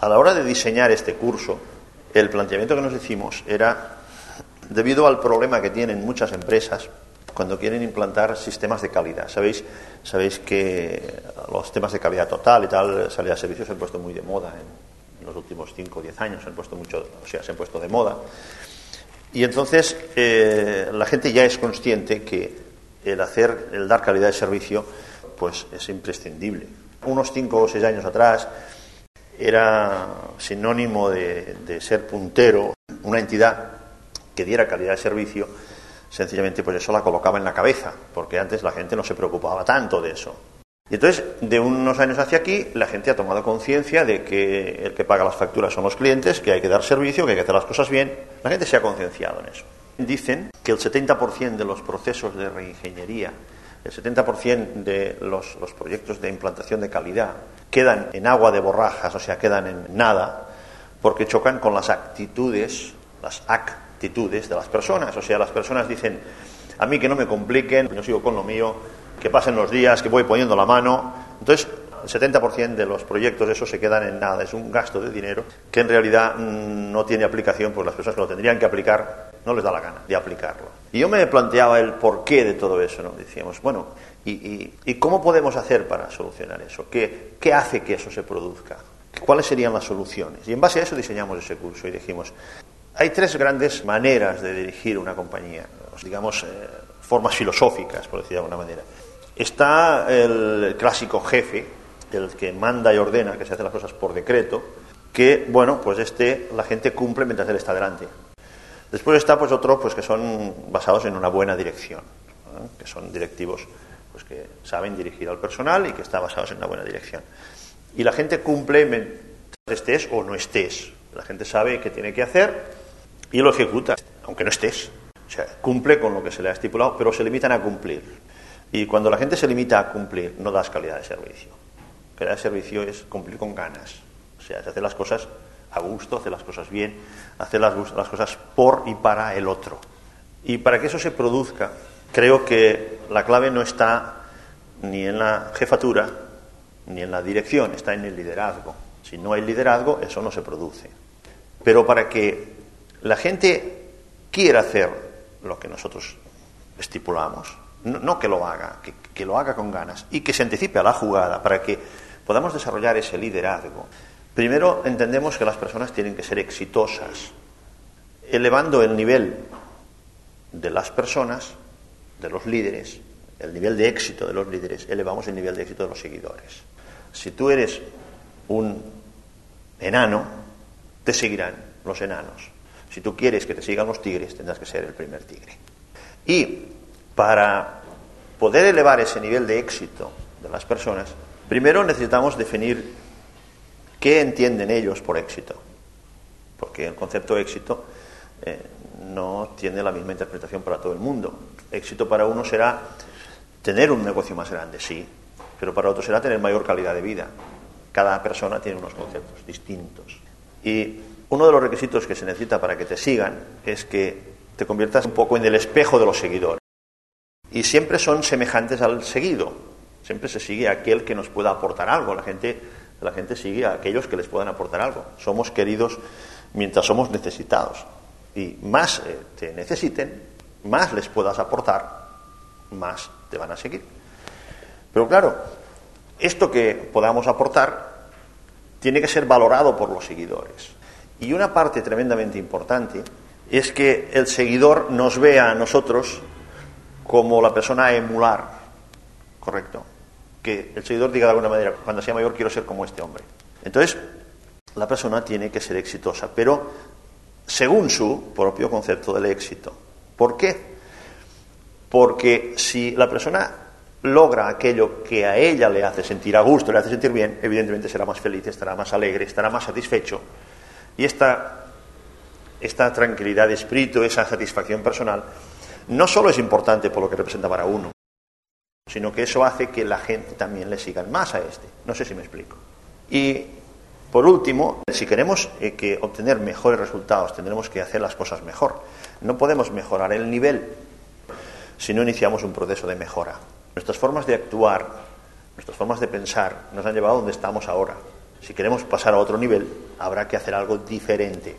A la hora de diseñar este curso, el planteamiento que nos hicimos era debido al problema que tienen muchas empresas cuando quieren implantar sistemas de calidad. Sabéis, sabéis que los temas de calidad total y tal, salida de servicios se han puesto muy de moda en los últimos 5 o 10 años, se han puesto mucho, o sea, se han puesto de moda. Y entonces eh, la gente ya es consciente que el hacer, el dar calidad de servicio, pues es imprescindible. Unos 5 o 6 años atrás era sinónimo de, ser puntero, una entidad que diera calidad de servicio, sencillamente pues eso la colocaba en la cabeza, porque antes la gente no se preocupaba tanto de eso. Y entonces, de unos años hacia aquí, la gente ha tomado conciencia de que el que paga las facturas son los clientes, que hay que dar servicio, que hay que hacer las cosas bien. La gente se ha concienciado en eso. Dicen que el 70% de los procesos de reingeniería, el 70% de los, proyectos de implantación de calidad quedan en agua de borrajas, o sea, quedan en nada, porque chocan con las actitudes, las actitudes de las personas. O sea, las personas dicen, a mí que no me compliquen, yo sigo con lo mío, que pasen los días, que voy poniendo la mano. Entonces, el 70% de los proyectos de eso se quedan en nada, es un gasto de dinero que en realidad mm, no tiene aplicación, pues las personas que lo tendrían que aplicar no les da la gana de aplicarlo. Y yo me planteaba el porqué de todo eso, ¿no? Decíamos, bueno, ¿y, y, cómo podemos hacer para solucionar eso? ¿Qué, ¿Qué hace que eso se produzca? ¿Cuáles serían las soluciones? Y en base a eso diseñamos ese curso y dijimos, hay tres grandes maneras de dirigir una compañía, digamos, eh, formas filosóficas, por decir de alguna manera. Está el clásico jefe, el que manda y ordena que se hacen las cosas por decreto, que, bueno, pues este la gente cumple mientras él está delante. Después está pues otro pues que son basados en una buena dirección, que son directivos pues que saben dirigir al personal y que están basados en una buena dirección. Y la gente cumple estés o no estés. La gente sabe qué tiene que hacer y lo ejecuta, aunque no estés. O sea, cumple con lo que se le ha estipulado, pero se limitan a cumplir. Y cuando la gente se limita a cumplir, no das calidad de servicio. Calidad de servicio es cumplir con ganas. O sea, es hacer las cosas a gusto, hacer las cosas bien, hacer las, las cosas por y para el otro. Y para que eso se produzca, creo que la clave no está ni en la jefatura ni en la dirección, está en el liderazgo. Si no hay liderazgo, eso no se produce. Pero para que la gente quiera hacer lo que nosotros estipulamos, no, que lo haga, que, lo haga con ganas y que se anticipe a la jugada para que podamos desarrollar ese liderazgo. Primero entendemos que las personas tienen que ser exitosas, elevando el nivel de las personas, de los líderes, el nivel de éxito de los líderes, elevamos el nivel de éxito de los seguidores. Si tú eres un enano, te seguirán los enanos. Si tú quieres que te sigan los tigres, tendrás que ser el primer tigre. Y para poder elevar ese nivel de éxito de las personas, primero necesitamos definir qué entienden ellos por éxito. Porque el concepto éxito eh, no tiene la misma interpretación para todo el mundo. Éxito para uno será tener un negocio más grande, sí, pero para otro será tener mayor calidad de vida. Cada persona tiene unos conceptos distintos. Y uno de los requisitos que se necesita para que te sigan es que te conviertas un poco en el espejo de los seguidores y siempre son semejantes al seguido. Siempre se sigue aquel que nos pueda aportar algo. La gente, la gente sigue a aquellos que les puedan aportar algo. Somos queridos mientras somos necesitados. Y más eh, te necesiten, más les puedas aportar, más te van a seguir. Pero claro, esto que podamos aportar tiene que ser valorado por los seguidores. Y una parte tremendamente importante es que el seguidor nos vea a nosotros como la persona a emular, correcto. Que el seguidor diga de alguna manera, cuando sea mayor quiero ser como este hombre. Entonces, la persona tiene que ser exitosa, pero según su propio concepto del éxito. ¿Por qué? Porque si la persona logra aquello que a ella le hace sentir a gusto, le hace sentir bien, evidentemente será más feliz, estará más alegre, estará más satisfecho. Y esta, esta tranquilidad de espíritu, esa satisfacción personal, no solo es importante por lo que representa para uno, sino que eso hace que la gente también le siga más a este. No sé si me explico. Y por último, si queremos eh, que obtener mejores resultados, tendremos que hacer las cosas mejor. No podemos mejorar el nivel si no iniciamos un proceso de mejora. Nuestras formas de actuar, nuestras formas de pensar nos han llevado a donde estamos ahora. Si queremos pasar a otro nivel, habrá que hacer algo diferente.